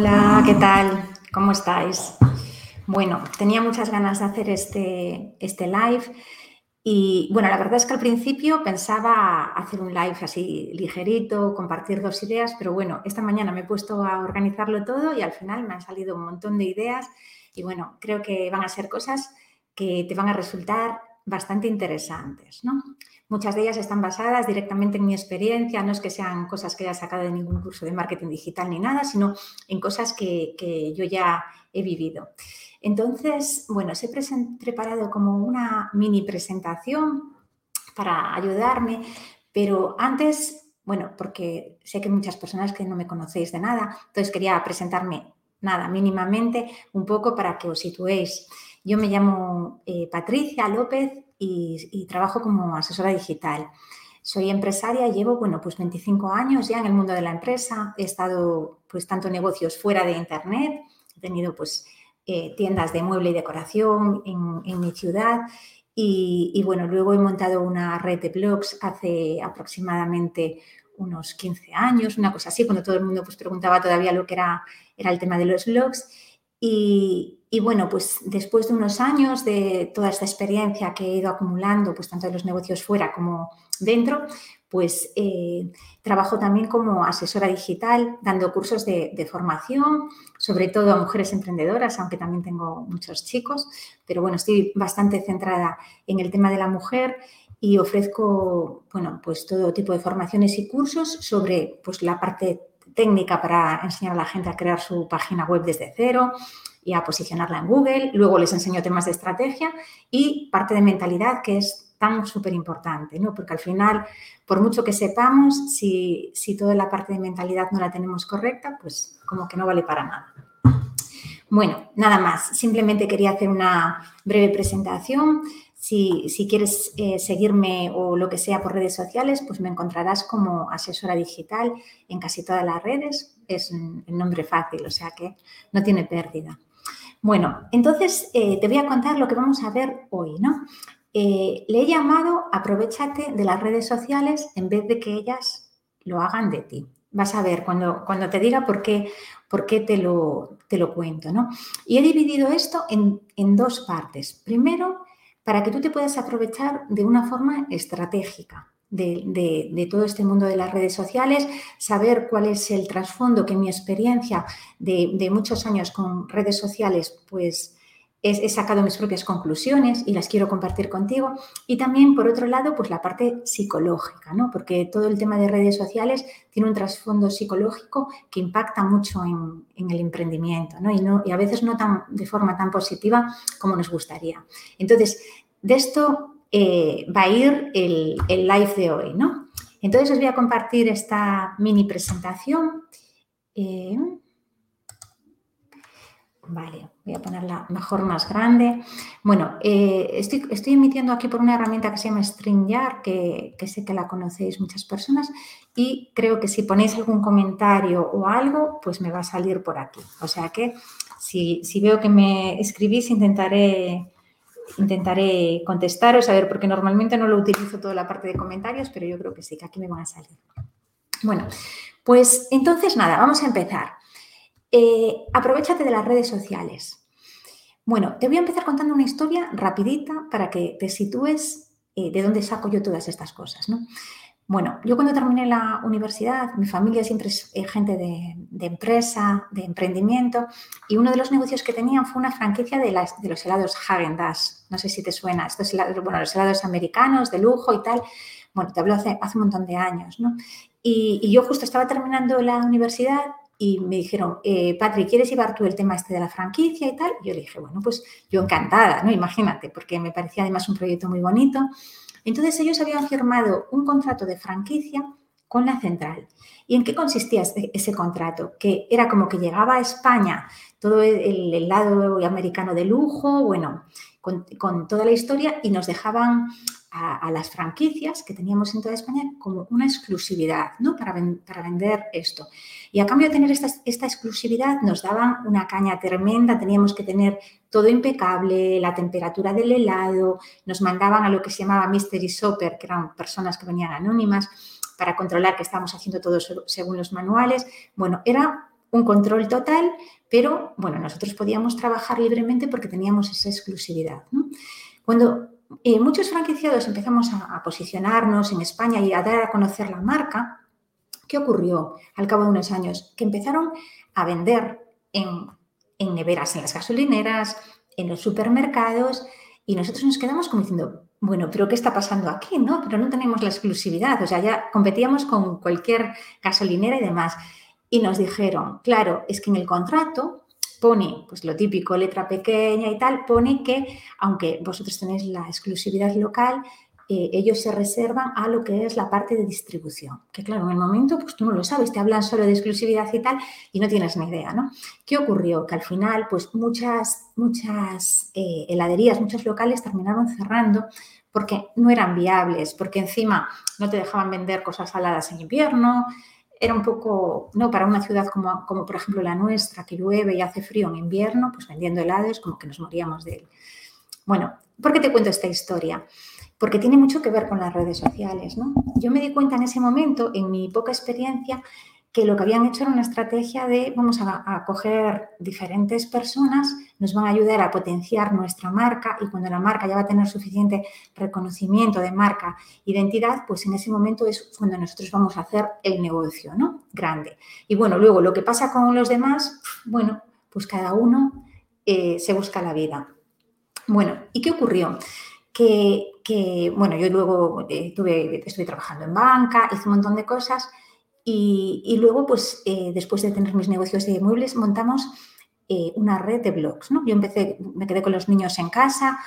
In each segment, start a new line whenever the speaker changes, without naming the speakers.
Hola, ¿qué tal? ¿Cómo estáis? Bueno, tenía muchas ganas de hacer este, este live y bueno, la verdad es que al principio pensaba hacer un live así ligerito, compartir dos ideas, pero bueno, esta mañana me he puesto a organizarlo todo y al final me han salido un montón de ideas y bueno, creo que van a ser cosas que te van a resultar bastante interesantes, ¿no? Muchas de ellas están basadas directamente en mi experiencia, no es que sean cosas que haya sacado de ningún curso de marketing digital ni nada, sino en cosas que, yo ya he vivido. Entonces, bueno, os he preparado como una mini presentación para ayudarme, pero antes, bueno, porque sé que muchas personas que no me conocéis de nada, entonces quería presentarme nada, mínimamente, un poco para que os situéis. Yo me llamo eh, Patricia López y, trabajo como asesora digital. Soy empresaria, llevo, bueno, pues 25 años ya en el mundo de la empresa. He estado, pues, tanto negocios fuera de Internet, he tenido, pues, eh, tiendas de mueble y decoración en, mi ciudad y, bueno, luego he montado una red de blogs hace aproximadamente unos 15 años, una cosa así, cuando todo el mundo pues, preguntaba todavía lo que era, era el tema de los blogs. Y, bueno, pues después de unos años de toda esta experiencia que he ido acumulando, pues tanto de los negocios fuera como dentro, pues eh, trabajo también como asesora digital, dando cursos de, de, formación, sobre todo a mujeres emprendedoras, aunque también tengo muchos chicos, pero bueno, estoy bastante centrada en el tema de la mujer y ofrezco, bueno, pues todo tipo de formaciones y cursos sobre pues la parte técnica para enseñar a la gente a crear su página web desde cero y a posicionarla en Google. Luego les enseño temas de estrategia y parte de mentalidad que es tan súper importante, ¿no? Porque al final, por mucho que sepamos, si, si toda la parte de mentalidad no la tenemos correcta, pues como que no vale para nada. Bueno, nada más. Simplemente quería hacer una breve presentación. Si, quieres eh, seguirme o lo que sea por redes sociales, pues me encontrarás como asesora digital en casi todas las redes. Es un, nombre fácil, o sea que no tiene pérdida. Bueno, entonces eh, te voy a contar lo que vamos a ver hoy, ¿no? Eh, le he llamado aprovechate de las redes sociales en vez de que ellas lo hagan de ti. Vas a ver cuando, cuando te diga por qué, por qué te, lo, te lo cuento, ¿no? Y he dividido esto en, en dos partes. Primero, para que tú te puedas aprovechar de una forma estratégica de, todo este mundo de las redes sociales, saber cuál es el trasfondo que mi experiencia de, de muchos años con redes sociales, pues he, sacado mis propias conclusiones y las quiero compartir contigo. Y también, por otro lado, pues la parte psicológica, ¿no? Porque todo el tema de redes sociales tiene un trasfondo psicológico que impacta mucho en, el emprendimiento, ¿no? Y, ¿no? y a veces no tan, de forma tan positiva como nos gustaría. Entonces, de esto eh, va a ir el, live de hoy, ¿no? Entonces os voy a compartir esta mini presentación. Eh, Vale, voy a ponerla mejor más grande. Bueno, eh, estoy, emitiendo aquí por una herramienta que se llama StreamYard, que, sé que la conocéis muchas personas, y creo que si ponéis algún comentario o algo, pues me va a salir por aquí. O sea que si, veo que me escribís, intentaré, intentaré contestaros, a ver, porque normalmente no lo utilizo toda la parte de comentarios, pero yo creo que sí, que aquí me van a salir. Bueno, pues entonces nada, vamos a empezar. Eh, aprovechate de las redes sociales. Bueno, te voy a empezar contando una historia rapidita para que te sitúes eh, de dónde saco yo todas estas cosas. Bueno, yo cuando terminé la universidad, mi familia siempre es eh, gente de, empresa, de emprendimiento, y uno de los negocios que tenían fue una franquicia de, los helados Häagen-Dazs. No sé si te suena, estos helados, bueno, los helados americanos de lujo y tal. Bueno, te hablo hace, hace un montón de años, ¿no? Y yo justo estaba terminando la universidad y me dijeron, eh, Patri, ¿quieres llevar tú el tema este de la franquicia y tal? Y yo le dije, bueno, pues yo encantada, ¿no? Imagínate, porque me parecía además un proyecto muy bonito. Entonces ellos habían firmado un contrato de franquicia con la central. ¿Y en qué consistía ese, contrato? Que era como que llegaba a España todo el, lado americano de lujo, bueno, con, toda la historia y nos dejaban a, las franquicias que teníamos en toda España como una exclusividad ¿no? para, para vender esto. Y a cambio de tener esta, esta, exclusividad nos daban una caña tremenda, teníamos que tener todo impecable, la temperatura del helado, nos mandaban a lo que se llamaba mystery shopper, que eran personas que venían anónimas para controlar que estábamos haciendo todo según los manuales. Bueno, era un control total, pero bueno, nosotros podíamos trabajar libremente porque teníamos esa exclusividad. Cuando eh, muchos franquiciados empezamos a, posicionarnos en España y a dar a conocer la marca, ¿qué ocurrió al cabo de unos años? Que empezaron a vender en, en neveras, en las gasolineras, en los supermercados, y nosotros nos quedamos como diciendo, bueno, pero ¿qué está pasando aquí? No, pero no tenemos la exclusividad, o sea, ya competíamos con cualquier gasolinera y demás. Y nos dijeron, claro, es que en el contrato pone, pues lo típico, letra pequeña y tal, pone que aunque vosotros tenéis la exclusividad local, eh, ellos se reservan a lo que es la parte de distribución. Que claro, en el momento, pues tú no lo sabes, te hablan solo de exclusividad y tal, y no tienes ni idea, ¿no? ¿Qué ocurrió? Que al final, pues muchas, muchas eh, heladerías, muchos locales terminaron cerrando porque no eran viables, porque encima no te dejaban vender cosas saladas en invierno, era un poco, no, para una ciudad como, como, por ejemplo la nuestra, que llueve y hace frío en invierno, pues vendiendo helados como que nos moríamos de él. Bueno, ¿por qué te cuento esta historia? Porque tiene mucho que ver con las redes sociales, ¿no? Yo me di cuenta en ese momento, en mi poca experiencia, que lo que habían hecho era una estrategia de vamos a, coger diferentes personas, nos van a ayudar a potenciar nuestra marca y cuando la marca ya va a tener suficiente reconocimiento de marca, identidad, pues en ese momento es cuando nosotros vamos a hacer el negocio, ¿no? Grande. Y bueno, luego lo que pasa con los demás, bueno, pues cada uno eh, se busca la vida. Bueno, ¿y qué ocurrió? Que, bueno, yo luego eh, estuve trabajando en banca, hice un montón de cosas y, luego, pues, eh, después de tener mis negocios de muebles, montamos eh, una red de blogs, ¿no? Yo empecé, me quedé con los niños en casa,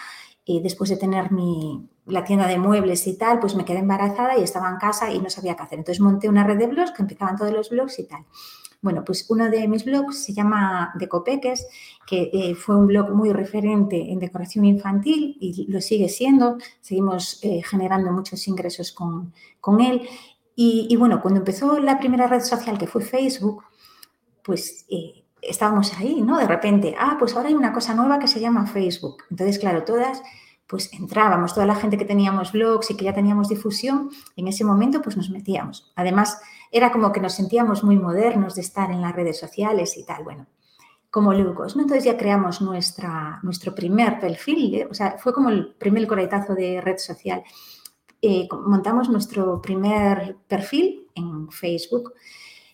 después de tener mi, la tienda de muebles y tal, pues me quedé embarazada y estaba en casa y no sabía qué hacer. Entonces monté una red de blogs que empezaban todos los blogs y tal. Bueno, pues uno de mis blogs se llama Decopeques, que eh, fue un blog muy referente en decoración infantil y lo sigue siendo. Seguimos generando muchos ingresos con, con él. Y, bueno, cuando empezó la primera red social que fue Facebook, pues eh, estábamos ahí, ¿no? De repente, ah, pues ahora hay una cosa nueva que se llama Facebook. Entonces, claro, todas, pues entrábamos, toda la gente que teníamos blogs y que ya teníamos difusión, en ese momento pues nos metíamos. Además, era como que nos sentíamos muy modernos de estar en las redes sociales y tal, bueno, como locos, ¿no? Entonces ya creamos nuestra, nuestro primer perfil, ¿eh? o sea, fue como el primer coletazo de red social. Eh, montamos nuestro primer perfil en Facebook.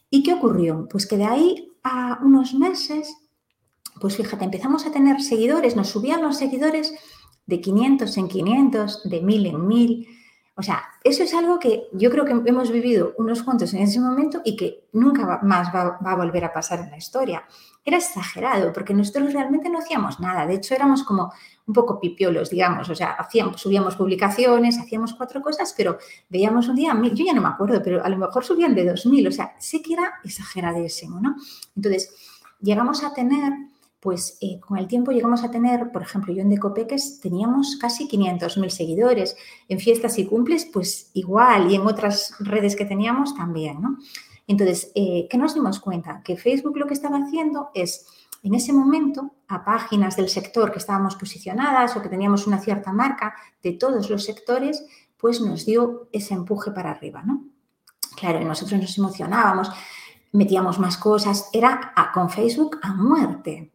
¿Y qué ocurrió? Pues que de ahí a unos meses, pues fíjate, empezamos a tener seguidores, nos subían los seguidores de 500 en 500, de 1000 en 1000. O sea, eso es algo que yo creo que hemos vivido unos cuantos en ese momento y que nunca más va, a volver a pasar en la historia. Era exagerado porque nosotros realmente no hacíamos nada. De hecho, éramos como un poco pipiolos, digamos, o sea, hacíamos, subíamos publicaciones, hacíamos cuatro cosas, pero veíamos un día, yo ya no me acuerdo, pero a lo mejor subían de 2.000, o sea, sé que era exageradísimo, ¿no? Entonces, llegamos a tener, pues eh, con el tiempo llegamos a tener, por ejemplo, yo en Decopeques teníamos casi 500.000 seguidores, en fiestas y cumples, pues igual, y en otras redes que teníamos también, ¿no? Entonces, eh, ¿qué nos dimos cuenta? Que Facebook lo que estaba haciendo es en ese momento a páginas del sector que estábamos posicionadas o que teníamos una cierta marca de todos los sectores, pues nos dio ese empuje para arriba, ¿no? Claro, y nosotros nos emocionábamos, metíamos más cosas, era con Facebook a muerte.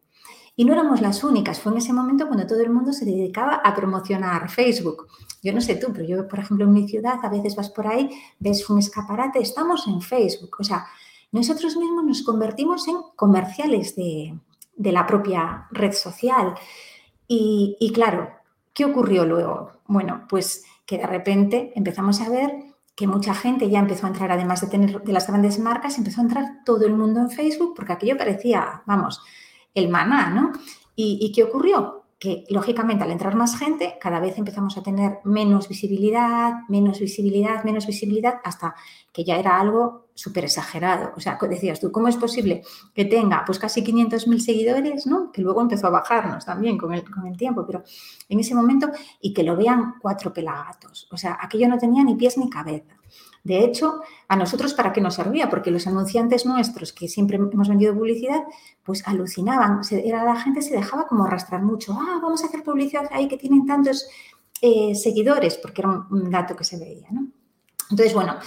Y no éramos las únicas, fue en ese momento cuando todo el mundo se dedicaba a promocionar Facebook. Yo no sé tú, pero yo, por ejemplo, en mi ciudad, a veces vas por ahí, ves un escaparate, estamos en Facebook. O sea, nosotros mismos nos convertimos en comerciales de, de la propia red social. Y, claro, ¿qué ocurrió luego? Bueno, pues que de repente empezamos a ver que mucha gente ya empezó a entrar, además de tener de las grandes marcas, empezó a entrar todo el mundo en Facebook porque aquello parecía, vamos, el maná, ¿no? ¿Y, qué ocurrió? que lógicamente al entrar más gente, cada vez empezamos a tener menos visibilidad, menos visibilidad, menos visibilidad, hasta que ya era algo súper exagerado. O sea, decías tú, ¿cómo es posible que tenga pues casi 500.000 seguidores, ¿no? Que luego empezó a bajarnos también con el, con el tiempo, pero en ese momento, y que lo vean cuatro pelagatos. O sea, aquello no tenía ni pies ni cabeza. De hecho, a nosotros para qué nos servía, porque los anunciantes nuestros que siempre hemos vendido publicidad, pues alucinaban, era, la gente se dejaba como arrastrar mucho, ah, vamos a hacer publicidad ahí que tienen tantos eh, seguidores, porque era un, dato que se veía, ¿no? Entonces, bueno,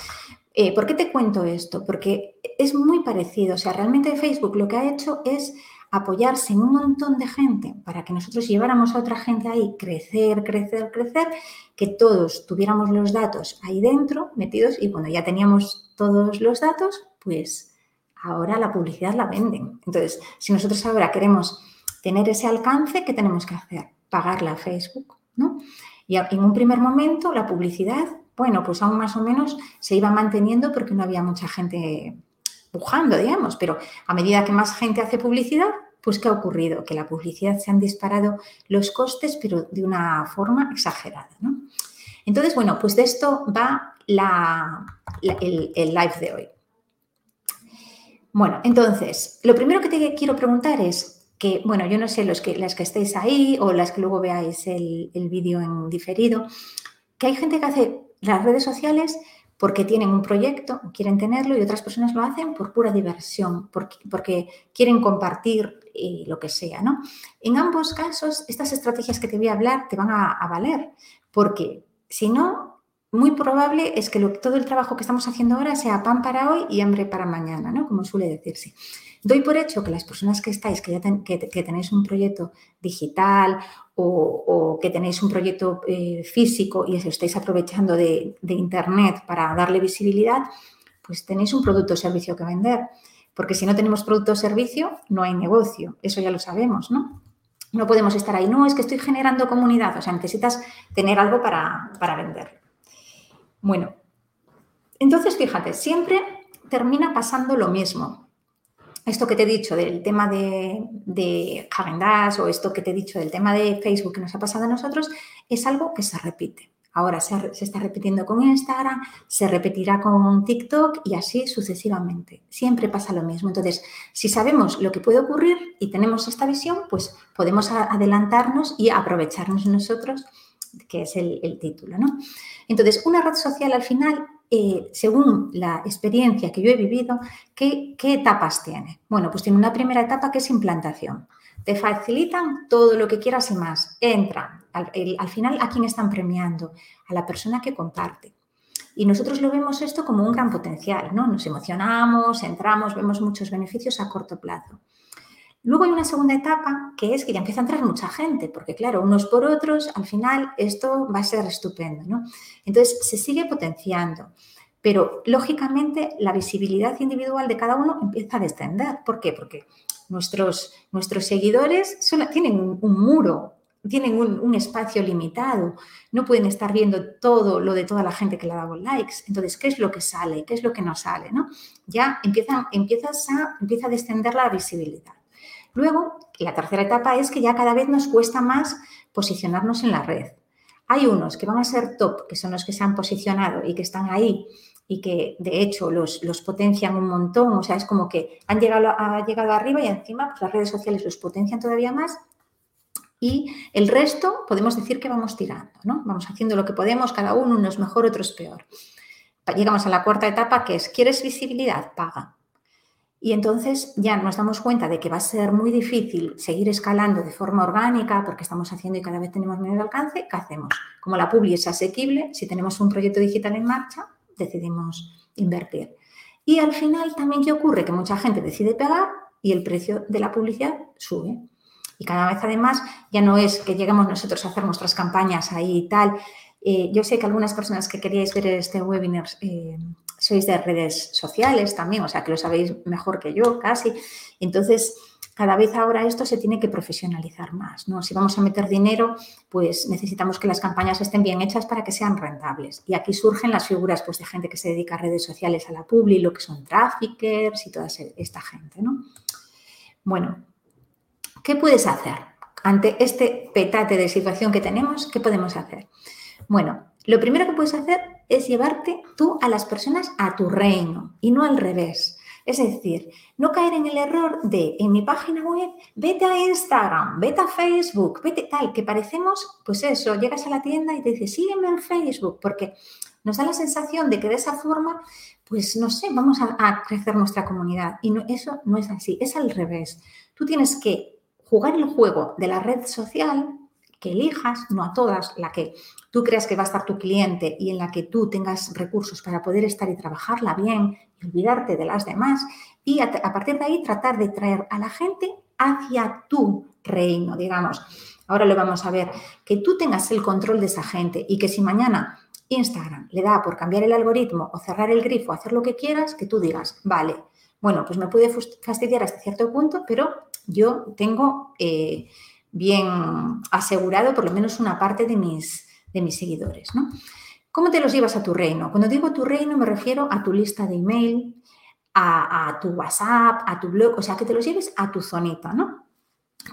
Eh, ¿Por qué te cuento esto? Porque es muy parecido. O sea, realmente Facebook lo que ha hecho es apoyarse en un montón de gente para que nosotros lleváramos a otra gente ahí, crecer, crecer, crecer, que todos tuviéramos los datos ahí dentro metidos y cuando ya teníamos todos los datos, pues ahora la publicidad la venden. Entonces, si nosotros ahora queremos tener ese alcance, ¿qué tenemos que hacer? Pagarla a Facebook, ¿no? Y en un primer momento la publicidad, bueno, pues aún más o menos se iba manteniendo porque no había mucha gente pujando, digamos, pero a medida que más gente hace publicidad, pues ¿qué ha ocurrido? Que la publicidad se han disparado los costes, pero de una forma exagerada, ¿no? Entonces, bueno, pues de esto va el, el live de hoy. Bueno, entonces, lo primero que te quiero preguntar es que, bueno, yo no sé los que, las que estéis ahí o las que luego veáis el, vídeo en diferido, que hay gente que hace las redes sociales porque tienen un proyecto, quieren tenerlo y otras personas lo hacen por pura diversión, porque, porque quieren compartir eh, lo que sea, ¿no? En ambos casos, estas estrategias que te voy a hablar te van a, valer, porque si no, muy probable es que todo el trabajo que estamos haciendo ahora sea pan para hoy y hambre para mañana, ¿no? Como suele decirse. Doy por hecho que las personas que estáis, que, tenéis un proyecto digital o, que tenéis un proyecto eh, físico y os estáis aprovechando de, de Internet para darle visibilidad, pues tenéis un producto o servicio que vender. Porque si no tenemos producto o servicio, no hay negocio. Eso ya lo sabemos, ¿no? No podemos estar ahí, no, es que estoy generando comunidad. O sea, necesitas tener algo para, para vender. Bueno, entonces fíjate, siempre termina pasando lo mismo. Esto que te he dicho del tema de, de o esto que te he dicho del tema de Facebook que nos ha pasado a nosotros es algo que se repite. Ahora se, está repitiendo con Instagram, se repetirá con TikTok y así sucesivamente. Siempre pasa lo mismo. Entonces, si sabemos lo que puede ocurrir y tenemos esta visión, pues podemos adelantarnos y aprovecharnos nosotros que es el, título. ¿no? Entonces, una red social al final, eh, según la experiencia que yo he vivido, ¿qué, etapas tiene? Bueno, pues tiene una primera etapa que es implantación. Te facilitan todo lo que quieras y más. Entra. Al, al final, ¿a quién están premiando? A la persona que comparte. Y nosotros lo vemos esto como un gran potencial, ¿no? Nos emocionamos, entramos, vemos muchos beneficios a corto plazo. Luego hay una segunda etapa que es que ya empieza a entrar mucha gente, porque claro, unos por otros, al final esto va a ser estupendo, ¿no? Entonces se sigue potenciando, pero lógicamente la visibilidad individual de cada uno empieza a descender. ¿Por qué? Porque nuestros, nuestros seguidores tienen un, muro, tienen un, espacio limitado, no pueden estar viendo todo lo de toda la gente que le ha dado likes. Entonces, ¿qué es lo que sale? ¿Qué es lo que no sale? ¿no? Ya empieza, empiezas a, empieza a descender la visibilidad. Luego, la tercera etapa es que ya cada vez nos cuesta más posicionarnos en la red. Hay unos que van a ser top, que son los que se han posicionado y que están ahí y que de hecho los, potencian un montón, o sea, es como que han llegado, llegado arriba y encima pues, las redes sociales los potencian todavía más y el resto podemos decir que vamos tirando, ¿no? Vamos haciendo lo que podemos, cada uno, unos mejor, otros peor. Llegamos a la cuarta etapa que es, ¿quieres visibilidad? Paga. Y entonces ya nos damos cuenta de que va a ser muy difícil seguir escalando de forma orgánica porque estamos haciendo y cada vez tenemos menos alcance. ¿Qué hacemos? Como la publi es asequible, si tenemos un proyecto digital en marcha, decidimos invertir. Y al final también, ¿qué ocurre? Que mucha gente decide pegar y el precio de la publicidad sube. Y cada vez además ya no es que lleguemos nosotros a hacer nuestras campañas ahí y tal. Eh, yo sé que algunas personas que queríais ver este webinar eh, sois de redes sociales también, o sea que lo sabéis mejor que yo casi. Entonces, cada vez ahora esto se tiene que profesionalizar más, ¿no? Si vamos a meter dinero, pues necesitamos que las campañas estén bien hechas para que sean rentables. Y aquí surgen las figuras pues, de gente que se dedica a redes sociales, a la publi, lo que son traffickers y toda esta gente, ¿no? Bueno, ¿qué puedes hacer? Ante este petate de situación que tenemos, ¿qué podemos hacer? Bueno, lo primero que puedes hacer es llevarte tú a las personas a tu reino y no al revés. Es decir, no caer en el error de en mi página web, vete a Instagram, vete a Facebook, vete tal, que parecemos, pues eso, llegas a la tienda y te dices, sígueme en Facebook, porque nos da la sensación de que de esa forma, pues no sé, vamos a, crecer nuestra comunidad. Y eso no es así, es al revés. Tú tienes que jugar el juego de la red social elijas, no a todas, la que tú creas que va a estar tu cliente y en la que tú tengas recursos para poder estar y trabajarla bien y olvidarte de las demás. Y a, partir de ahí tratar de traer a la gente hacia tu reino, digamos. Ahora lo vamos a ver, que tú tengas el control de esa gente y que si mañana Instagram le da por cambiar el algoritmo o cerrar el grifo, hacer lo que quieras, que tú digas, vale, bueno, pues me puede fastidiar hasta cierto punto, pero yo tengo eh, bien asegurado por lo menos una parte de mis, de mis seguidores. ¿no? ¿Cómo te los llevas a tu reino? Cuando digo tu reino me refiero a tu lista de email, a, a tu WhatsApp, a tu blog, o sea, que te los lleves a tu zonita, ¿no?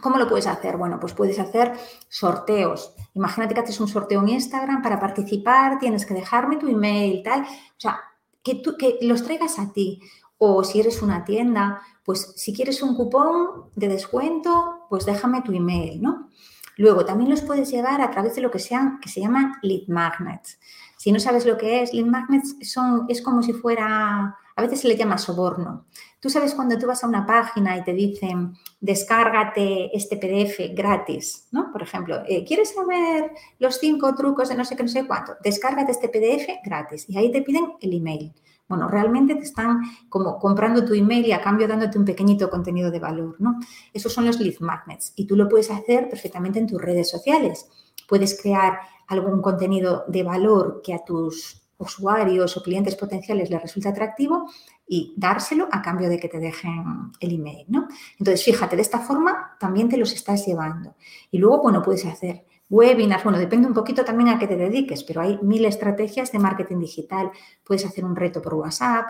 ¿Cómo lo puedes hacer? Bueno, pues puedes hacer sorteos. Imagínate que haces un sorteo en Instagram para participar, tienes que dejarme tu email, tal. O sea, que, tú, que los traigas a ti. O si eres una tienda, pues si quieres un cupón de descuento, pues déjame tu email, ¿no? Luego, también los puedes llevar a través de lo que, sean, que se llaman lead magnets. Si no sabes lo que es, lead magnets son, es como si fuera, a veces se le llama soborno. Tú sabes cuando tú vas a una página y te dicen, descárgate este PDF gratis, ¿no? Por ejemplo, eh, ¿quieres saber los cinco trucos de no sé qué, no sé cuánto? Descárgate este PDF gratis y ahí te piden el email. Bueno, realmente te están como comprando tu email y a cambio dándote un pequeñito contenido de valor, ¿no? Esos son los lead magnets y tú lo puedes hacer perfectamente en tus redes sociales. Puedes crear algún contenido de valor que a tus usuarios o clientes potenciales les resulte atractivo y dárselo a cambio de que te dejen el email, ¿no? Entonces, fíjate, de esta forma también te los estás llevando. Y luego, bueno, puedes hacer webinars, bueno, depende un poquito también a qué te dediques, pero hay mil estrategias de marketing digital. Puedes hacer un reto por WhatsApp.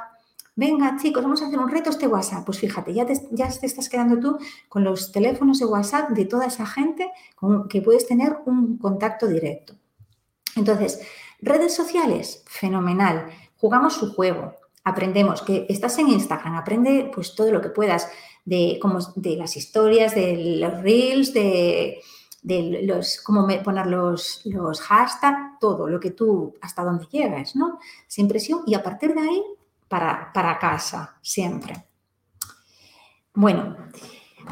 Venga, chicos, vamos a hacer un reto este WhatsApp. Pues fíjate, ya te, estás quedando tú con los teléfonos de WhatsApp de toda esa gente con que puedes tener un contacto directo. Entonces, redes sociales, fenomenal. Jugamos su juego, aprendemos que estás en Instagram, aprende pues todo lo que puedas de, como, de las historias, de los reels, de de los, cómo poner los, los hashtags, todo lo que tú, hasta donde llegas, ¿no? Sin presión y a partir de ahí para, para casa, siempre. Bueno,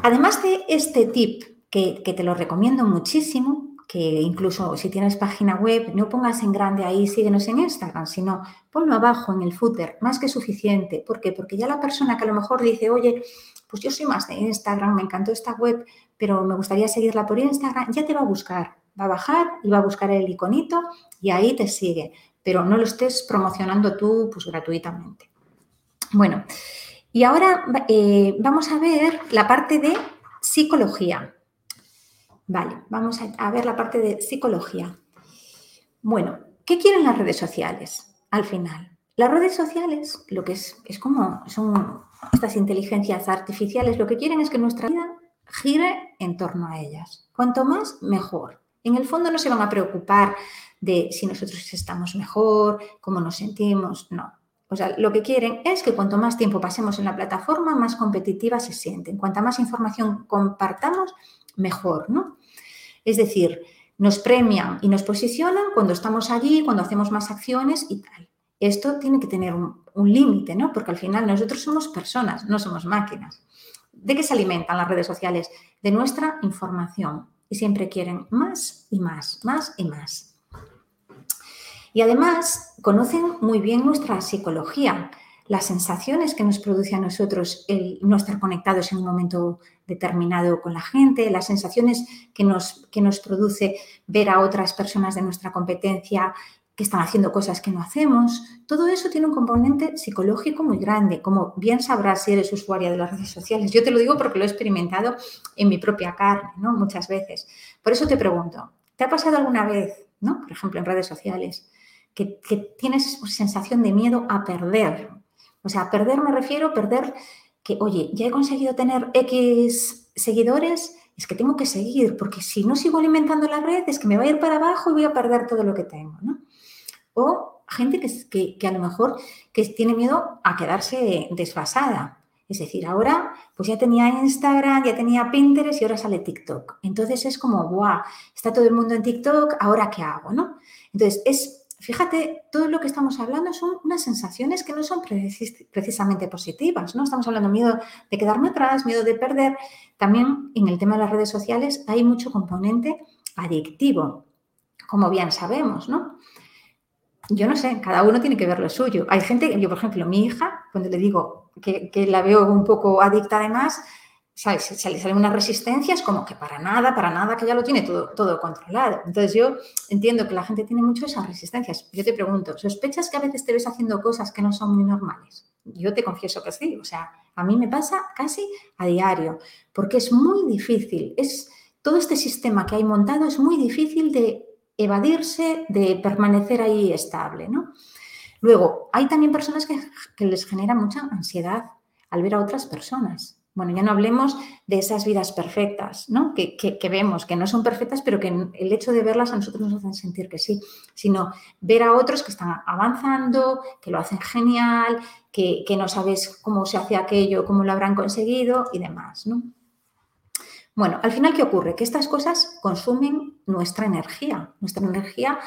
además de este tip que, que te lo recomiendo muchísimo, que incluso si tienes página web, no pongas en grande ahí, síguenos en Instagram, sino ponlo abajo en el footer, más que suficiente. ¿Por qué? Porque ya la persona que a lo mejor dice, oye, pues yo soy más de Instagram, me encantó esta web, pero me gustaría seguirla por Instagram, ya te va a buscar, va a bajar y va a buscar el iconito y ahí te sigue, pero no lo estés promocionando tú pues gratuitamente. Bueno, y ahora eh, vamos a ver la parte de psicología. Vale, vamos a, ver la parte de psicología. Bueno, ¿qué quieren las redes sociales al final? Las redes sociales, lo que es, es como son estas inteligencias artificiales, lo que quieren es que nuestra vida gire en torno a ellas. Cuanto más, mejor. En el fondo no se van a preocupar de si nosotros estamos mejor, cómo nos sentimos, no. O sea, lo que quieren es que cuanto más tiempo pasemos en la plataforma, más competitiva se sienten. Cuanta más información compartamos, mejor, ¿no? Es decir, nos premian y nos posicionan cuando estamos allí, cuando hacemos más acciones y tal. Esto tiene que tener un, un límite, ¿no? Porque al final nosotros somos personas, no somos máquinas. ¿De qué se alimentan las redes sociales? De nuestra información. Y siempre quieren más y más, más y más. Y además conocen muy bien nuestra psicología, las sensaciones que nos produce a nosotros el no estar conectados en un momento determinado con la gente, las sensaciones que nos, que nos produce ver a otras personas de nuestra competencia que están haciendo cosas que no hacemos. Todo eso tiene un componente psicológico muy grande, como bien sabrás si eres usuaria de las redes sociales. Yo te lo digo porque lo he experimentado en mi propia carne, ¿no? Muchas veces. Por eso te pregunto, ¿te ha pasado alguna vez, ¿no? Por ejemplo, en redes sociales, que, que tienes sensación de miedo a perder? O sea, a perder me refiero a perder que, oye, ya he conseguido tener X seguidores, es que tengo que seguir, porque si no sigo alimentando la red, es que me va a ir para abajo y voy a perder todo lo que tengo, ¿no? o gente que, que, a lo mejor que tiene miedo a quedarse desfasada. Es decir, ahora pues ya tenía Instagram, ya tenía Pinterest y ahora sale TikTok. Entonces es como, guau, está todo el mundo en TikTok, ¿ahora qué hago? ¿no? Entonces, es, fíjate, todo lo que estamos hablando son unas sensaciones que no son precisamente positivas, ¿no? Estamos hablando miedo de quedarme atrás, miedo de perder. También en el tema de las redes sociales hay mucho componente adictivo, como bien sabemos, ¿no? Yo no sé, cada uno tiene que ver lo suyo. Hay gente, yo por ejemplo, mi hija, cuando le digo que, que la veo un poco adicta además, ¿sabes? Se le salen unas resistencias como que para nada, para nada, que ya lo tiene todo, controlado. Entonces yo entiendo que la gente tiene mucho esas resistencias. Yo te pregunto, ¿sospechas que a veces te ves haciendo cosas que no son muy normales? Yo te confieso que sí, o sea, a mí me pasa casi a diario, porque es muy difícil, es todo este sistema que hay montado es muy difícil de evadirse, de permanecer ahí estable, ¿no? Luego, hay también personas que les genera mucha ansiedad al ver a otras personas. Bueno, ya no hablemos de esas vidas perfectas, ¿no? Que, vemos, que no son perfectas, pero que el hecho de verlas a nosotros nos hacen sentir que sí, sino ver a otros que están avanzando, que lo hacen genial, que, no sabes cómo se hace aquello, cómo lo habrán conseguido y demás, ¿no? Bueno, al final, ¿qué ocurre? Que estas cosas consumen nuestra energía. Nuestra energía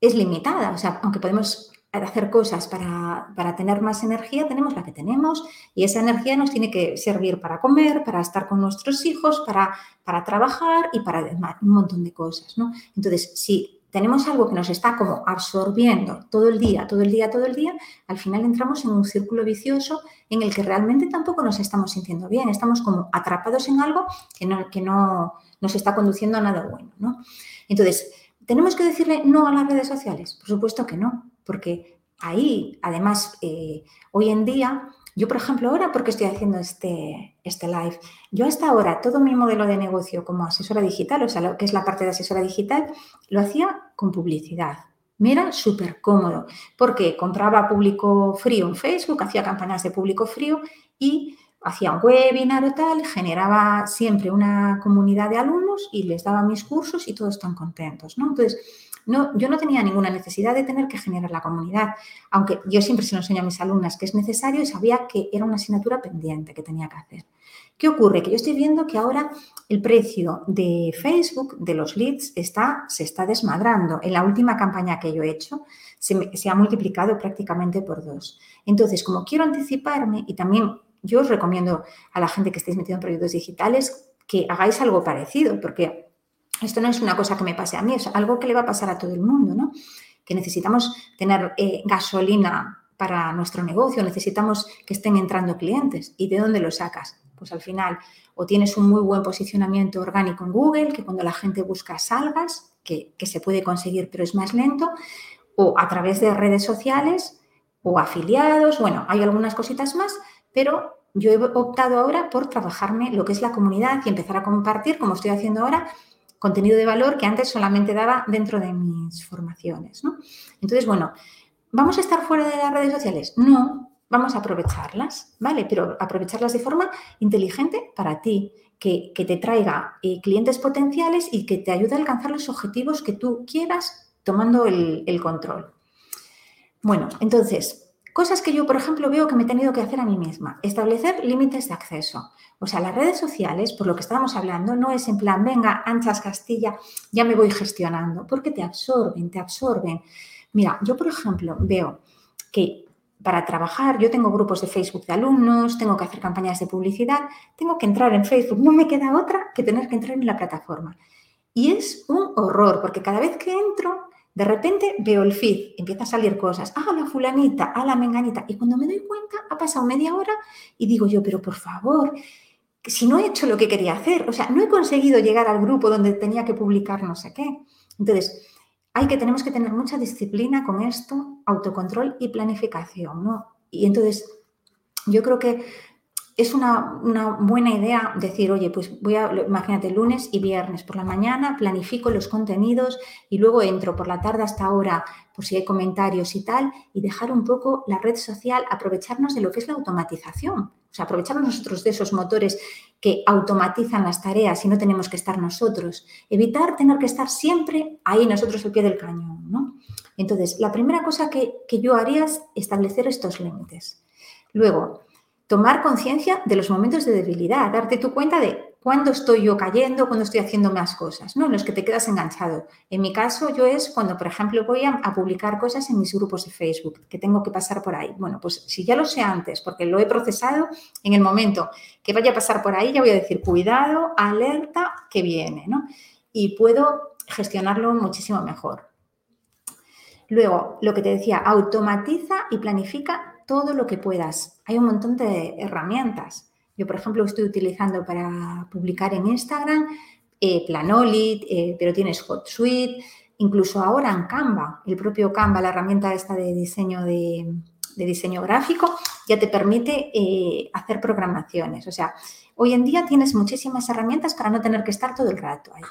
es limitada, o sea, aunque podemos hacer cosas para, tener más energía, tenemos la que tenemos y esa energía nos tiene que servir para comer, para estar con nuestros hijos, para, para trabajar y para un montón de cosas. ¿no? Entonces, si tenemos algo que nos está como absorbiendo todo el día, todo el día, todo el día, al final entramos en un círculo vicioso en el que realmente tampoco nos estamos sintiendo bien, estamos como atrapados en algo que no, que no nos está conduciendo a nada bueno. ¿no? Entonces, ¿tenemos que decirle no a las redes sociales? Por supuesto que no porque ahí, además, eh, hoy en día, yo, por ejemplo, ahora, porque estoy haciendo este, este live, yo hasta ahora todo mi modelo de negocio como asesora digital, o sea, lo que es la parte de asesora digital, lo hacía con publicidad. Me era súper cómodo porque compraba público frío en Facebook, hacía campañas de público frío y hacía un webinar o tal, generaba siempre una comunidad de alumnos y les daba mis cursos y todos están contentos, ¿no? Entonces, no, yo no tenía ninguna necesidad de tener que generar la comunidad, aunque yo siempre se lo enseño a mis alumnas que es necesario y sabía que era una asignatura pendiente que tenía que hacer. ¿Qué ocurre? Que yo estoy viendo que ahora el precio de Facebook, de los leads, está, se está desmadrando. En la última campaña que yo he hecho, se, se ha multiplicado prácticamente por dos. Entonces, como quiero anticiparme y también yo os recomiendo a la gente que estéis metido en proyectos digitales que hagáis algo parecido, porque esto no es una cosa que me pase a mí, es algo que le va a pasar a todo el mundo, ¿no? Que necesitamos tener eh, gasolina para nuestro negocio, necesitamos que estén entrando clientes. ¿Y de dónde lo sacas? Pues al final, o tienes un muy buen posicionamiento orgánico en Google, que cuando la gente busca salgas, que, que se puede conseguir, pero es más lento, o a través de redes sociales o afiliados, bueno, hay algunas cositas más, pero yo he optado ahora por trabajarme lo que es la comunidad y empezar a compartir, como estoy haciendo ahora, contenido de valor que antes solamente daba dentro de mis formaciones. Entonces, bueno, ¿vamos a estar fuera de las redes sociales? No, vamos a aprovecharlas, ¿vale? Pero aprovecharlas de forma inteligente para ti, que, te traiga eh, clientes potenciales y que te ayude a alcanzar los objetivos que tú quieras tomando el control. Bueno, entonces, Cosas que yo, por ejemplo, veo que me he tenido que hacer a mí misma. Establecer límites de acceso. O sea, las redes sociales, por lo que estábamos hablando, no es en plan, venga, anchas Castilla, ya me voy gestionando, porque te absorben, te absorben. Mira, yo, por ejemplo, veo que para trabajar, yo tengo grupos de Facebook de alumnos, tengo que hacer campañas de publicidad, tengo que entrar en Facebook, no me queda otra que tener que entrar en la plataforma. Y es un horror, porque cada vez que entro, de repente veo el feed, empieza a salir cosas, ah, la fulanita, ah, la menganita, y cuando me doy cuenta ha pasado media hora y digo yo, pero por favor, si no he hecho lo que quería hacer, o sea, no he conseguido llegar al grupo donde tenía que publicar no sé qué. Entonces, hay que, tenemos que tener mucha disciplina con esto, autocontrol y planificación, ¿no? Y entonces, yo creo que es una, buena idea decir, oye, pues voy a, imagínate, lunes y viernes por la mañana, planifico los contenidos y luego entro por la tarde hasta ahora por si hay comentarios y tal, y dejar un poco la red social, aprovecharnos de lo que es la automatización. O sea, aprovecharnos nosotros de esos motores que automatizan las tareas y no tenemos que estar nosotros. Evitar tener que estar siempre ahí nosotros al pie del cañón, ¿no? Entonces, la primera cosa que, que yo haría es establecer estos límites. Luego, tomar conciencia de los momentos de debilidad, darte tu cuenta de cuándo estoy yo cayendo, cuándo estoy haciendo más cosas, ¿no? En los que te quedas enganchado. En mi caso, yo es cuando, por ejemplo, voy a, publicar cosas en mis grupos de Facebook, que tengo que pasar por ahí. Bueno, pues si ya lo sé antes, porque lo he procesado, en el momento que vaya a pasar por ahí, ya voy a decir, cuidado, alerta, que viene, ¿no? y puedo gestionarlo muchísimo mejor. Luego, lo que te decía, automatiza y planifica todo lo que puedas. Hay un montón de herramientas. Yo, por ejemplo, estoy utilizando para publicar en Instagram eh, Planolit, eh, pero tienes HotSuite, incluso ahora en Canva, el propio Canva, la herramienta esta de diseño de, diseño gráfico, ya te permite eh, hacer programaciones. O sea, hoy en día tienes muchísimas herramientas para no tener que estar todo el rato ahí.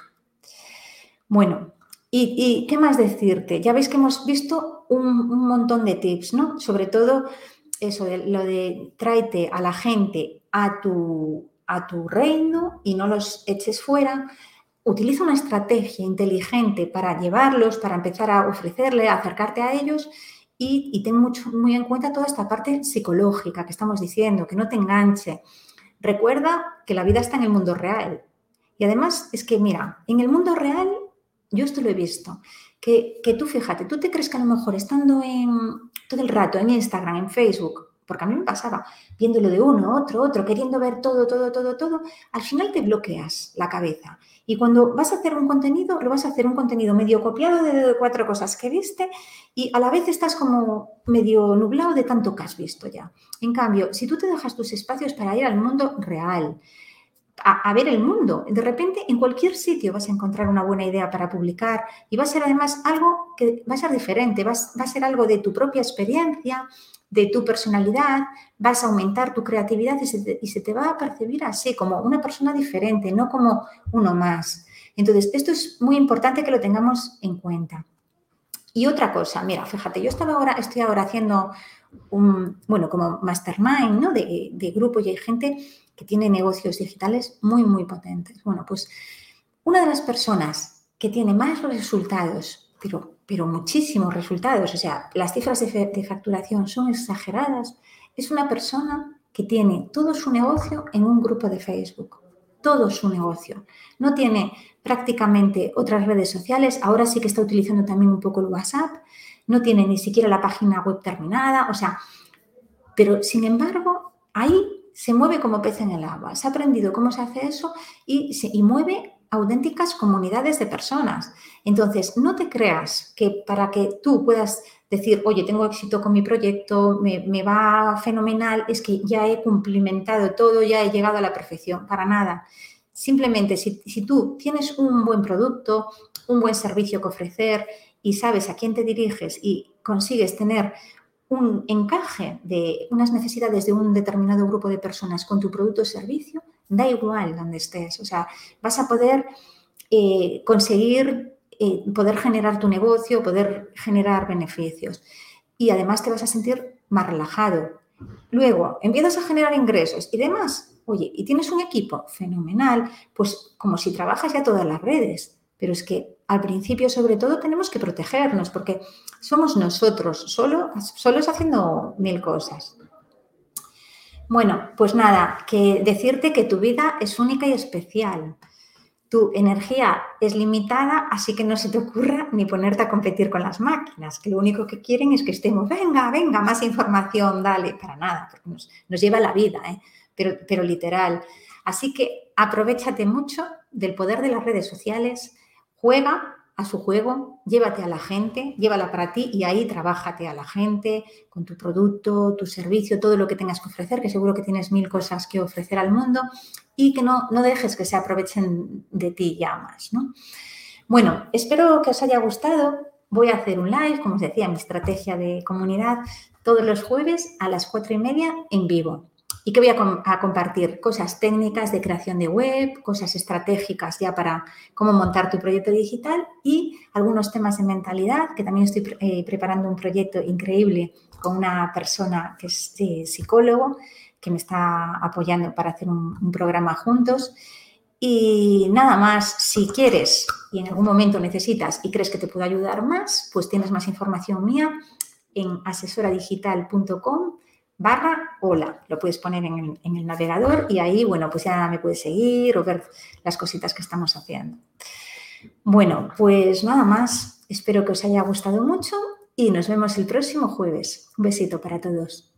Bueno, ¿y, qué más decirte? Ya veis que hemos visto un, montón de tips, ¿no? Sobre todo eso, de, lo de tráete a la gente a tu, a tu reino y no los eches fuera. Utiliza una estrategia inteligente para llevarlos, para empezar a ofrecerle, acercarte a ellos y, ten mucho, muy en cuenta toda esta parte psicológica que estamos diciendo, que no te enganche. Recuerda que la vida está en el mundo real. Y además es que, mira, en el mundo real, yo esto lo he visto, que, tú fíjate, tú te crees que a lo mejor estando en todo el rato en Instagram, en Facebook, porque a mí me pasaba viéndolo de uno, otro, otro, queriendo ver todo, todo, todo, todo, al final te bloqueas la cabeza. Y cuando vas a hacer un contenido, lo vas a hacer un contenido medio copiado de cuatro cosas que viste y a la vez estás como medio nublado de tanto que has visto ya. En cambio, si tú te dejas tus espacios para ir al mundo real, a, ver el mundo. De repente, en cualquier sitio vas a encontrar una buena idea para publicar y va a ser además algo que va a ser diferente, va, va a ser algo de tu propia experiencia, de tu personalidad, vas a aumentar tu creatividad y se, te, va a percibir así, como una persona diferente, no como uno más. Entonces, esto es muy importante que lo tengamos en cuenta. Y otra cosa, mira, fíjate, yo estaba ahora, estoy ahora haciendo un, bueno, como mastermind, ¿no? De, de grupo y hay gente que tiene negocios digitales muy, muy potentes. Bueno, pues una de las personas que tiene más resultados, pero pero muchísimos resultados, o sea, las cifras de, facturación son exageradas, es una persona que tiene todo su negocio en un grupo de Facebook, todo su negocio. No tiene prácticamente otras redes sociales, ahora sí que está utilizando también un poco el WhatsApp, no tiene ni siquiera la página web terminada, o sea, pero sin embargo, ahí se mueve como pez en el agua, se ha aprendido cómo se hace eso y, y mueve auténticas comunidades de personas. Entonces, no te creas que para que tú puedas decir, oye, tengo éxito con mi proyecto, me, va fenomenal, es que ya he cumplimentado todo, ya he llegado a la perfección. Para nada. Simplemente, si, si tú tienes un buen producto, un buen servicio que ofrecer y sabes a quién te diriges y consigues tener un encaje de unas necesidades de un determinado grupo de personas con tu producto o servicio, da igual donde estés. O sea, vas a poder eh, conseguir, eh, poder generar tu negocio, poder generar beneficios. Y además te vas a sentir más relajado. Luego, empiezas a generar ingresos y demás. Oye, y tienes un equipo fenomenal, pues como si trabajas ya todas las redes. Pero es que al principio, sobre todo, tenemos que protegernos porque somos nosotros, solo, solos haciendo mil cosas. Bueno, pues nada, que decirte que tu vida es única y especial. Tu energía es limitada, así que no se te ocurra ni ponerte a competir con las máquinas, que lo único que quieren es que estemos, venga, venga, más información, dale, para nada, porque nos, lleva la vida, ¿eh? pero, pero literal. Así que aprovechate mucho del poder de las redes sociales, juega a su juego, llévate a la gente, llévala para ti y ahí trabájate a la gente con tu producto, tu servicio, todo lo que tengas que ofrecer, que seguro que tienes mil cosas que ofrecer al mundo y que no, no dejes que se aprovechen de ti ya más. ¿no? Bueno, espero que os haya gustado. Voy a hacer un live, como os decía, mi estrategia de comunidad, todos los jueves a las cuatro y media en vivo y que voy a, compartir cosas técnicas de creación de web, cosas estratégicas ya para cómo montar tu proyecto digital y algunos temas de mentalidad, que también estoy eh, preparando un proyecto increíble con una persona que es psicólogo, que me está apoyando para hacer un, un programa juntos. Y nada más, si quieres y en algún momento necesitas y crees que te puedo ayudar más, pues tienes más información mía en asesoradigital.com barra hola. Lo puedes poner en el, navegador y ahí, bueno, pues ya me puedes seguir o ver las cositas que estamos haciendo. Bueno, pues nada más. Espero que os haya gustado mucho y nos vemos el próximo jueves. Un besito para todos.